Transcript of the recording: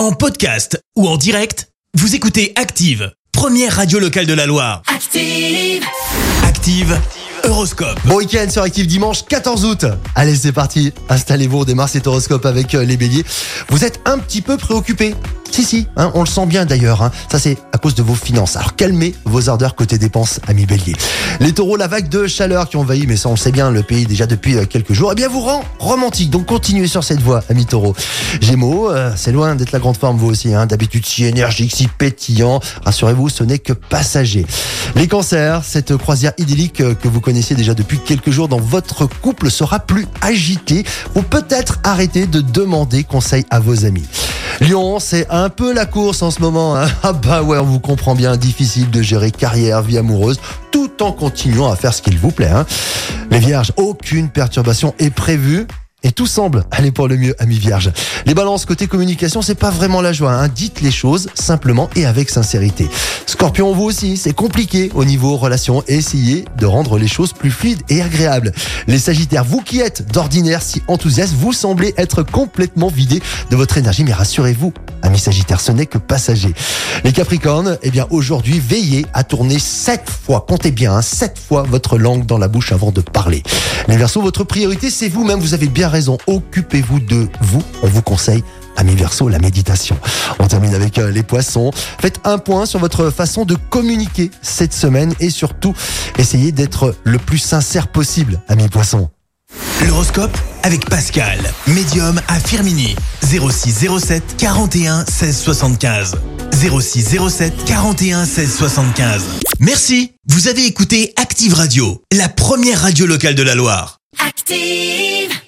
En podcast ou en direct, vous écoutez Active, première radio locale de la Loire. Active. Active, Horoscope. Bon week-end sur Active dimanche 14 août. Allez, c'est parti. Installez-vous, on démarre cet horoscope avec euh, les béliers. Vous êtes un petit peu préoccupés. Si, si, hein, on le sent bien d'ailleurs. hein. Ça, c'est à cause de vos finances. Alors, calmez vos ardeurs côté dépenses, amis béliers. Les taureaux, la vague de chaleur qui envahit, mais ça, on le sait bien, le pays déjà depuis euh, quelques jours, eh bien, vous rend romantique. Donc, continuez sur cette voie, amis taureaux. Gémeaux, euh, c'est loin d'être la grande forme, vous aussi. Hein. D'habitude, si énergique, si pétillant. Rassurez-vous, ce n'est que passager. Les cancers, cette croisière idyllique euh, que vous connaissiez déjà depuis quelques jours dans votre couple sera plus agitée. Ou peut-être arrêter de demander conseil à vos amis. Lyon, c'est un peu la course en ce moment. hein. Ah bah ouais, on vous comprend bien, difficile de gérer carrière, vie amoureuse, tout en continuant à faire ce qu'il vous plaît. hein. Les vierges, aucune perturbation est prévue. Et tout semble aller pour le mieux, amis vierges. Les balances côté communication, c'est pas vraiment la joie. hein. Dites les choses simplement et avec sincérité. Scorpion, vous aussi, c'est compliqué au niveau relations. Essayez de rendre les choses plus fluides et agréables. Les sagittaires, vous qui êtes d'ordinaire si enthousiaste, vous semblez être complètement vidé de votre énergie. Mais rassurez-vous, amis sagittaires, ce n'est que passager. Les capricornes, eh bien aujourd'hui, veillez à tourner sept fois, comptez bien, hein, sept fois votre langue dans la bouche avant de parler. Les versos, votre priorité, c'est vous-même. Vous avez bien raison. Occupez-vous de vous. On vous conseille Amis Verseau, la méditation. On termine avec euh, les poissons. Faites un point sur votre façon de communiquer cette semaine et surtout, essayez d'être le plus sincère possible, amis poissons. L'horoscope avec Pascal, médium à Firmini. 06 07 41 16 75. 06 07 41 16 75. Merci, vous avez écouté Active Radio, la première radio locale de la Loire. Active.